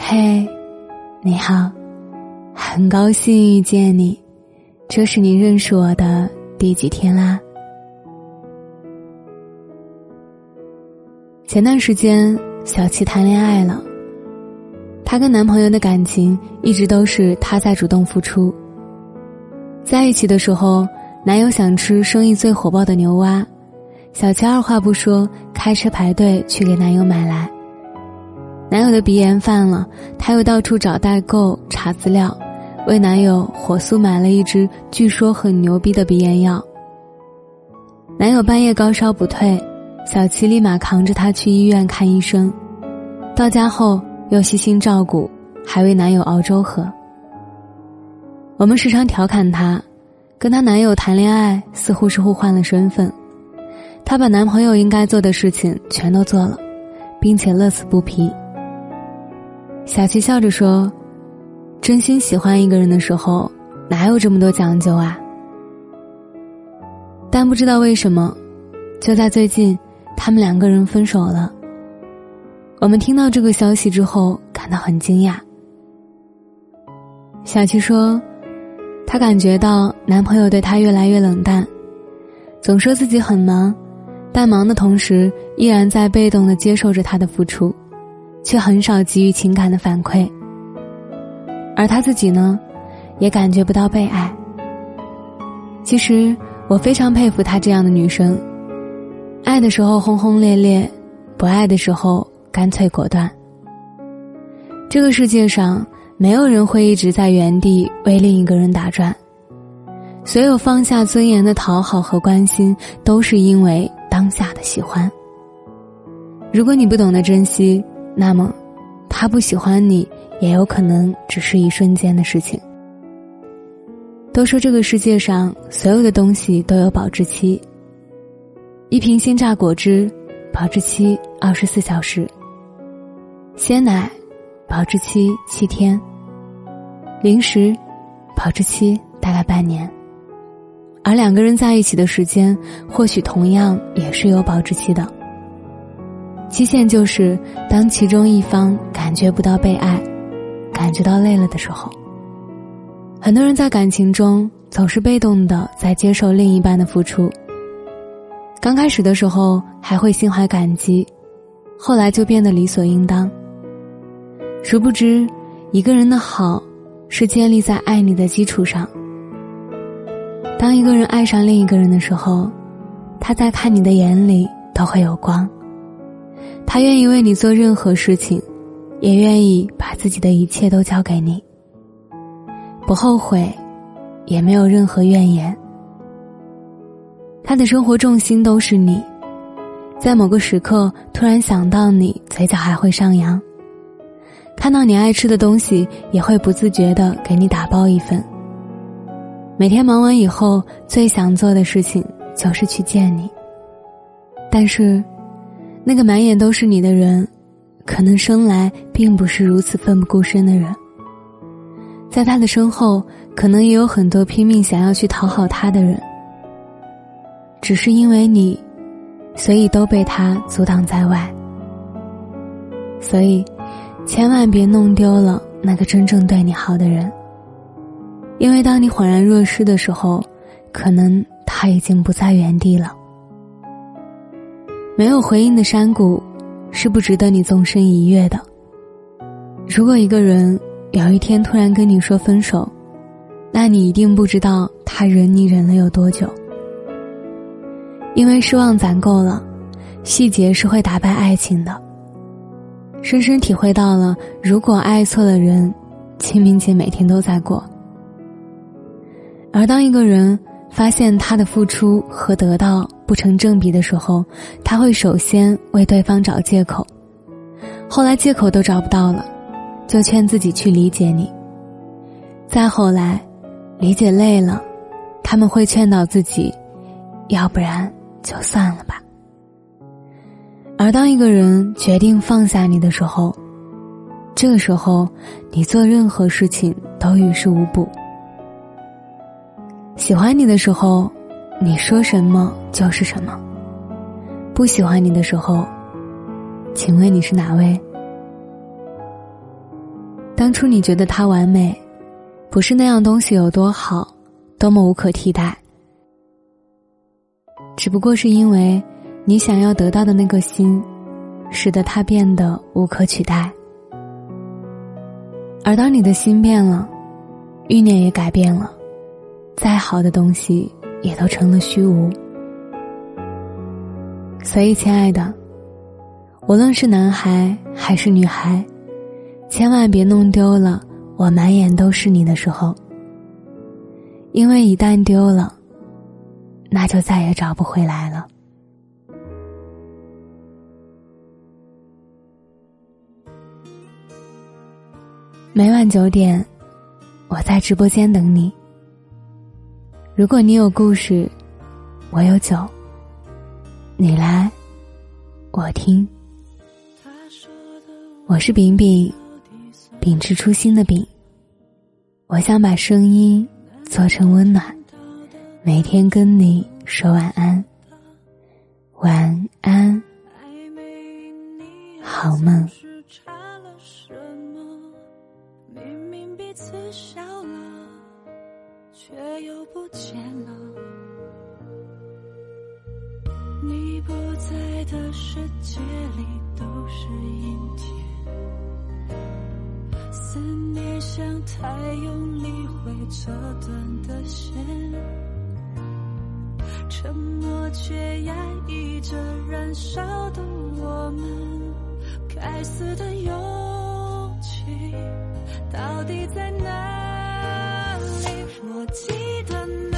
嘿，你好，很高兴遇见你，这是你认识我的第几天啦？前段时间，小七谈恋爱了。她跟男朋友的感情一直都是她在主动付出。在一起的时候，男友想吃生意最火爆的牛蛙，小七二话不说，开车排队去给男友买来。男友的鼻炎犯了，她又到处找代购查资料，为男友火速买了一支据说很牛逼的鼻炎药。男友半夜高烧不退。小七立马扛着他去医院看医生，到家后又细心照顾，还为男友熬粥喝。我们时常调侃她，跟她男友谈恋爱似乎是互换了身份，她把男朋友应该做的事情全都做了，并且乐此不疲。小七笑着说：“真心喜欢一个人的时候，哪有这么多讲究啊？”但不知道为什么，就在最近。他们两个人分手了。我们听到这个消息之后，感到很惊讶。小七说，她感觉到男朋友对她越来越冷淡，总说自己很忙，但忙的同时依然在被动的接受着他的付出，却很少给予情感的反馈。而她自己呢，也感觉不到被爱。其实，我非常佩服她这样的女生。爱的时候轰轰烈烈，不爱的时候干脆果断。这个世界上没有人会一直在原地为另一个人打转，所有放下尊严的讨好和关心，都是因为当下的喜欢。如果你不懂得珍惜，那么他不喜欢你，也有可能只是一瞬间的事情。都说这个世界上所有的东西都有保质期。一瓶鲜榨果汁，保质期二十四小时；鲜奶，保质期七天；零食，保质期大概半年。而两个人在一起的时间，或许同样也是有保质期的。期限就是当其中一方感觉不到被爱，感觉到累了的时候。很多人在感情中总是被动的在接受另一半的付出。刚开始的时候还会心怀感激，后来就变得理所应当。殊不知，一个人的好是建立在爱你的基础上。当一个人爱上另一个人的时候，他在看你的眼里都会有光。他愿意为你做任何事情，也愿意把自己的一切都交给你，不后悔，也没有任何怨言。他的生活重心都是你，在某个时刻突然想到你，嘴角还会上扬。看到你爱吃的东西，也会不自觉的给你打包一份。每天忙完以后，最想做的事情就是去见你。但是，那个满眼都是你的人，可能生来并不是如此奋不顾身的人。在他的身后，可能也有很多拼命想要去讨好他的人。只是因为你，所以都被他阻挡在外。所以，千万别弄丢了那个真正对你好的人。因为当你恍然若失的时候，可能他已经不在原地了。没有回应的山谷，是不值得你纵身一跃的。如果一个人有一天突然跟你说分手，那你一定不知道他忍你忍了有多久。因为失望攒够了，细节是会打败爱情的。深深体会到了，如果爱错了人，清明节每天都在过。而当一个人发现他的付出和得到不成正比的时候，他会首先为对方找借口，后来借口都找不到了，就劝自己去理解你。再后来，理解累了，他们会劝导自己，要不然。就算了吧。而当一个人决定放下你的时候，这个时候你做任何事情都于事无补。喜欢你的时候，你说什么就是什么；不喜欢你的时候，请问你是哪位？当初你觉得他完美，不是那样东西有多好，多么无可替代，只不过是因为你想要得到的那个心，使得他变得无可取代。而当你的心变了，欲念也改变了，再好的东西也都成了虚无。所以，亲爱的，无论是男孩还是女孩，千万别弄丢了我满眼都是你的时候，因为一旦丢了，那就再也找不回来了。每晚九点，我在直播间等你。如果你有故事，我有酒。你来，我听。我是饼饼，秉持初心的饼。我想把声音做成温暖，每天跟你说晚安，晚安，好梦。你不在的世界里都是阴天，思念像太用力会折断的线，沉默却压抑着燃烧的我们，该死的勇气到底在哪里？我记得。